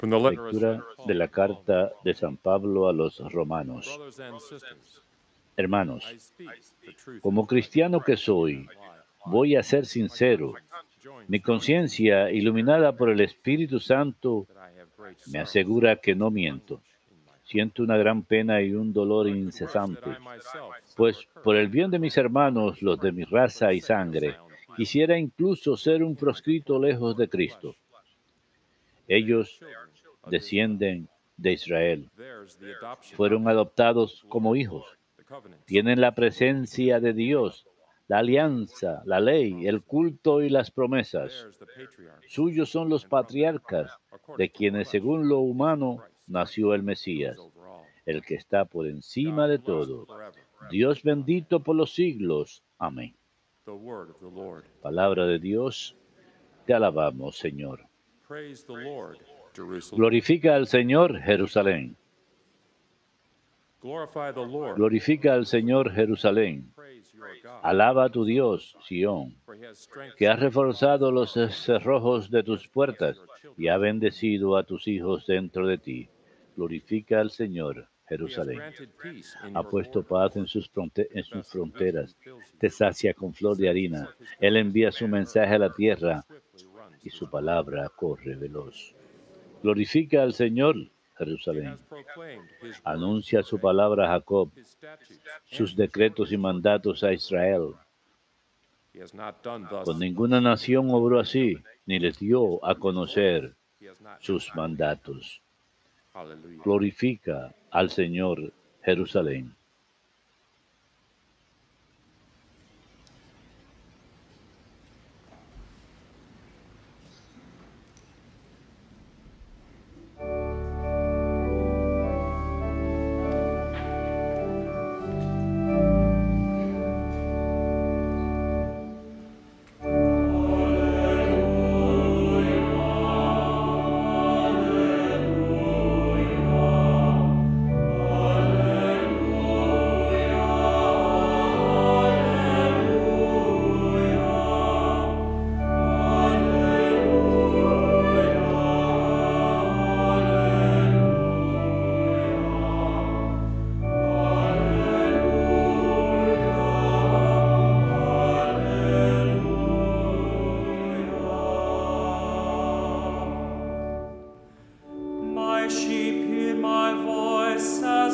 Lectura de la carta de San Pablo a los romanos. Hermanos, como cristiano que soy, voy a ser sincero. Mi conciencia, iluminada por el Espíritu Santo, me asegura que no miento. Siento una gran pena y un dolor incesante, pues por el bien de mis hermanos, los de mi raza y sangre, quisiera incluso ser un proscrito lejos de Cristo. Ellos descienden de Israel, fueron adoptados como hijos, tienen la presencia de Dios, la alianza, la ley, el culto y las promesas. Suyos son los patriarcas, de quienes según lo humano nació el Mesías, el que está por encima de todo. Dios bendito por los siglos. Amén. Palabra de Dios, te alabamos, Señor. Glorifica al Señor, Jerusalén. Glorifica al Señor, Jerusalén. Alaba a tu Dios, Sión, que has reforzado los cerrojos de tus puertas y ha bendecido a tus hijos dentro de ti. Glorifica al Señor, Jerusalén. Ha puesto paz en sus, en sus fronteras. Te sacia con flor de harina. Él envía su mensaje a la tierra y su palabra corre veloz. Glorifica al Señor, Jerusalén. Anuncia su palabra a Jacob, sus decretos y mandatos a Israel. Con ninguna nación obró así, ni les dio a conocer sus mandatos. Glorifica al Señor, Jerusalén.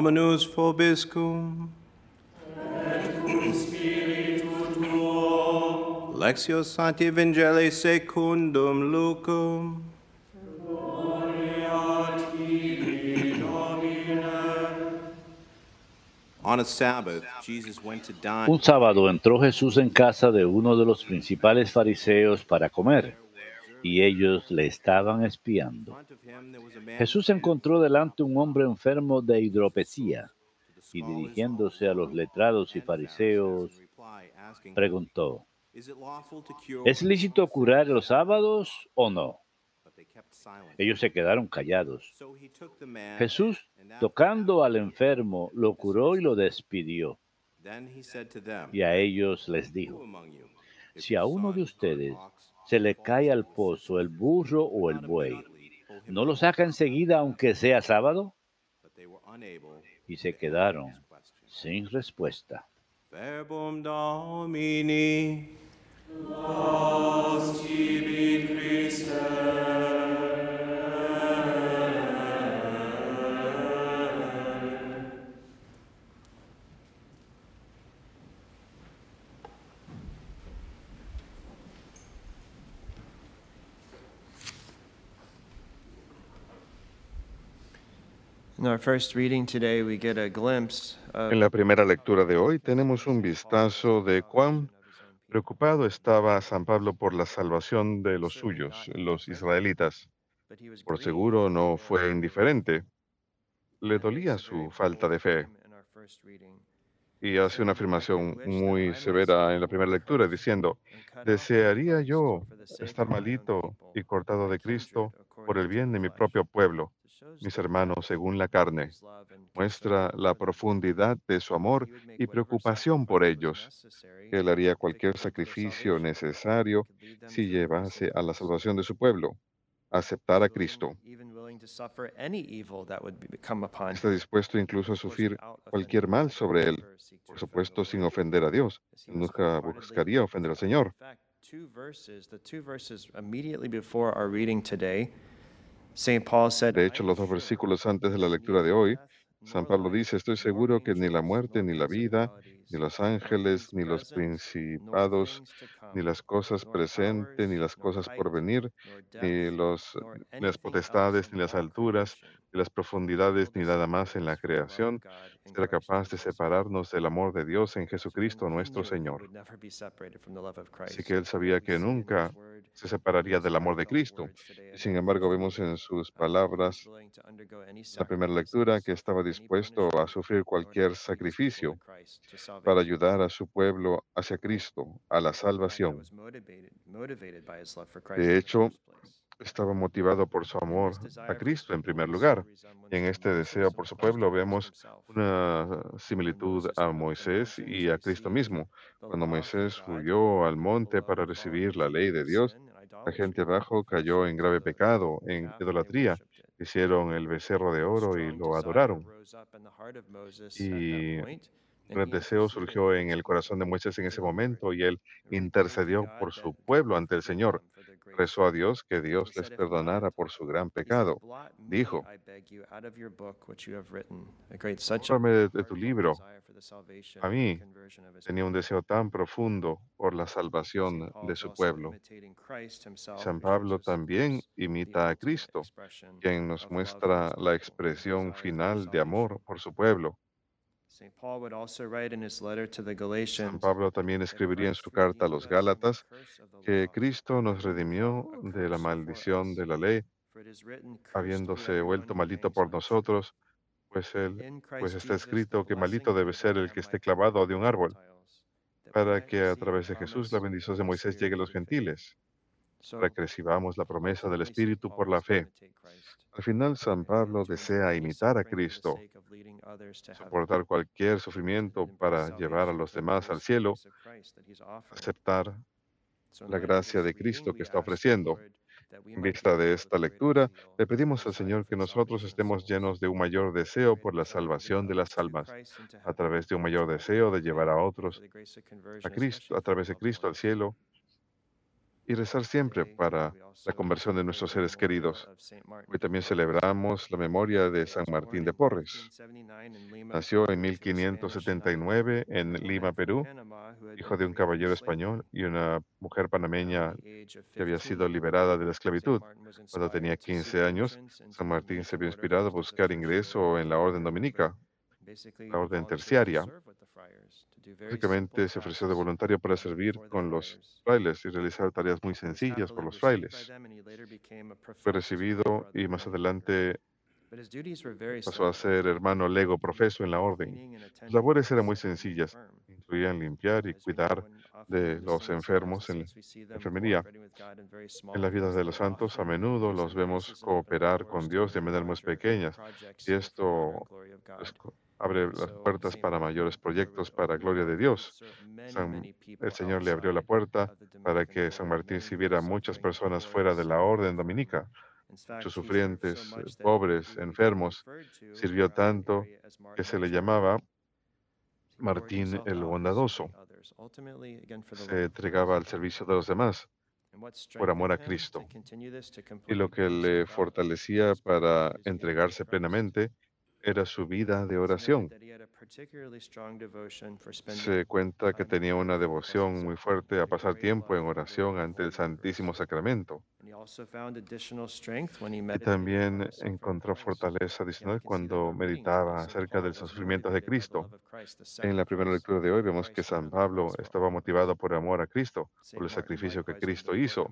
Dominus vobiscum. Lectio Sancti Evangelii secundum Lucum. On a Sabbath, Jesus went to dine. Un sábado entró Jesús en casa de uno de los principales fariseos para comer, y ellos le estaban espiando. Jesús encontró delante un hombre enfermo de hidropesía, y dirigiéndose a los letrados y fariseos, preguntó? ¿es lícito curar los sábados o no? Ellos se quedaron callados. Jesús, tocando al enfermo, lo curó y lo despidió. Y a ellos les dijo, si a uno de ustedes se le cae al pozo el burro o el buey, ¿no lo saca enseguida aunque sea sábado? Y se quedaron sin respuesta. Verbum Domini. En la primera lectura de hoy tenemos un vistazo de cuán preocupado estaba San Pablo por la salvación de los suyos, los israelitas. Por seguro no fue indiferente. Le dolía su falta de fe. y hace una afirmación muy severa en la primera lectura diciendo, desearía yo estar malito y cortado de Cristo por el bien de mi propio pueblo, mis hermanos según la carne. Muestra la profundidad de su amor y preocupación por ellos, él haría cualquier sacrificio necesario si llevase a la salvación de su pueblo, aceptar a Cristo. Está dispuesto incluso a sufrir cualquier mal sobre él, por supuesto sin ofender a Dios. Nunca buscaría ofender al Señor. De hecho, los dos versículos antes de la lectura de hoy, San Pablo dice, estoy seguro que ni la muerte, ni la vida, ni los ángeles, ni los principados, ni las cosas presentes, ni las cosas por venir, ni las potestades, ni las alturas, ni las profundidades, ni nada más en la creación, será capaz de separarnos del amor de Dios en Jesucristo nuestro Señor. Así que él sabía que nunca se separaría del amor de Cristo. Y sin embargo, vemos en sus palabras, la primera lectura, que estaba dispuesto a sufrir cualquier sacrificio para ayudar a su pueblo hacia Cristo, a la salvación. De hecho, estaba motivado por su amor a Cristo en primer lugar. Y en este deseo por su pueblo vemos una similitud a Moisés y a Cristo mismo. Cuando Moisés huyó al monte para recibir la ley de Dios, la gente abajo cayó en grave pecado, en idolatría. Hicieron el becerro de oro y lo adoraron. Y un gran deseo surgió en el corazón de Moisés en ese momento y él intercedió por su pueblo ante el Señor. Rezó a Dios que Dios les perdonara por su gran pecado. Dijo, Bórrame de, de tu libro. A mí tenía un deseo tan profundo por la salvación de su pueblo. San Pablo también imita a Cristo, quien nos muestra la expresión final de amor por su pueblo. San Pablo también escribiría en su carta a los Gálatas que Cristo nos redimió de la maldición de la ley, habiéndose vuelto maldito por nosotros, pues, él, pues está escrito que maldito debe ser el que esté clavado de un árbol, para que a través de Jesús la bendición de Moisés llegue a los gentiles, para que recibamos la promesa del Espíritu por la fe. Al final, San Pablo desea imitar a Cristo, soportar cualquier sufrimiento para llevar a los demás al cielo, aceptar la gracia de Cristo que está ofreciendo. En vista de esta lectura, le pedimos al Señor que nosotros estemos llenos de un mayor deseo por la salvación de las almas, a través de un mayor deseo de llevar a otros a Cristo, a través de Cristo al cielo, y rezar siempre para la conversión de nuestros seres queridos. Hoy también celebramos la memoria de San Martín de Porres. Nació en 1579 en Lima, Perú, hijo de un caballero español y una mujer panameña que había sido liberada de la esclavitud. Cuando tenía 15 años, San Martín se vio inspirado a buscar ingreso en la orden dominica, la orden terciaria. Básicamente se ofreció de voluntario para servir con los frailes y realizar tareas muy sencillas por los frailes. Fue recibido y más adelante pasó a ser hermano lego profeso en la orden. Sus labores eran muy sencillas, incluían limpiar y cuidar de los enfermos en la enfermería. En las vidas de los santos, a menudo los vemos cooperar con Dios de maneras más pequeñas, y esto es abre las puertas para mayores proyectos para gloria de Dios. San- el Señor le abrió la puerta para que San Martín sirviera a muchas personas fuera de la orden dominica, muchos sufrientes, eh, pobres, enfermos. Sirvió tanto que se le llamaba Martín el Bondadoso. Se entregaba al servicio de los demás por amor a Cristo. Y lo que le fortalecía para entregarse plenamente era su vida de oración. Se cuenta que tenía una devoción muy fuerte a pasar tiempo en oración ante el Santísimo Sacramento. Y también encontró fortaleza adicional cuando meditaba acerca de los sufrimientos de Cristo. En la primera lectura de hoy vemos que San Pablo estaba motivado por amor a Cristo, por el sacrificio que Cristo hizo.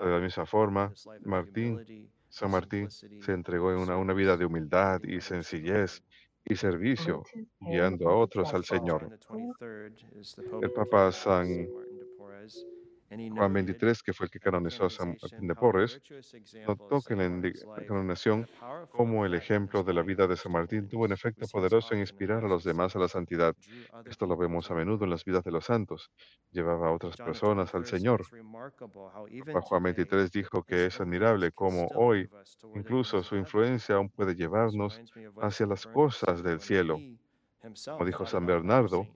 De la misma forma, Martín, San Martín se entregó en una, una vida de humildad y sencillez y servicio, guiando a otros al Señor. El Papa San Juan 23, que fue el que canonizó a San Martín de Porres, notó que la canonización como el ejemplo de la vida de San Martín tuvo un efecto poderoso en inspirar a los demás a la santidad. Esto lo vemos a menudo en las vidas de los santos. Llevaba a otras personas al Señor. Papa Juan 23 dijo que es admirable cómo hoy incluso su influencia aún puede llevarnos hacia las cosas del cielo. Como dijo San Bernardo,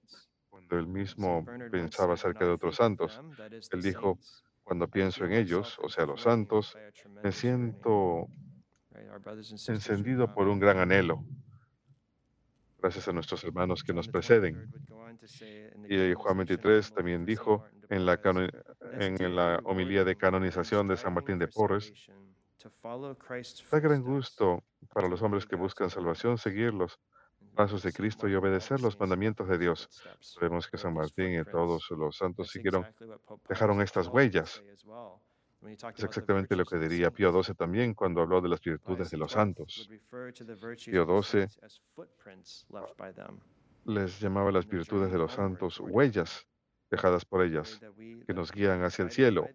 cuando él mismo pensaba acerca de otros santos, él dijo, cuando pienso en ellos, o sea, los santos, me siento encendido por un gran anhelo, gracias a nuestros hermanos que nos preceden. Y Juan 23 también dijo en la, en la homilía de canonización de San Martín de Porres, da gran gusto para los hombres que buscan salvación seguir los pasos de Cristo y obedecer los mandamientos de Dios. Sabemos que San Martín y todos los santos siguieron, dejaron estas huellas. Es exactamente lo que diría Pío XII también cuando habló de las virtudes de los santos. Pío XII les llamaba las virtudes de los santos huellas dejadas por ellas, que nos guían hacia el cielo.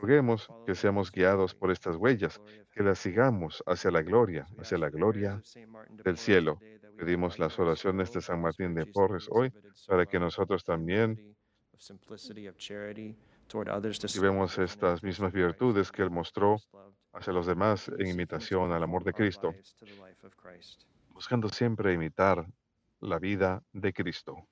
Roguemos que seamos guiados por estas huellas, que las sigamos hacia la gloria, hacia la gloria del cielo. Pedimos las oraciones de San Martín de Porres hoy para que nosotros también vemos estas mismas virtudes que Él mostró hacia los demás en imitación al amor de Cristo, buscando siempre imitar la vida de Cristo.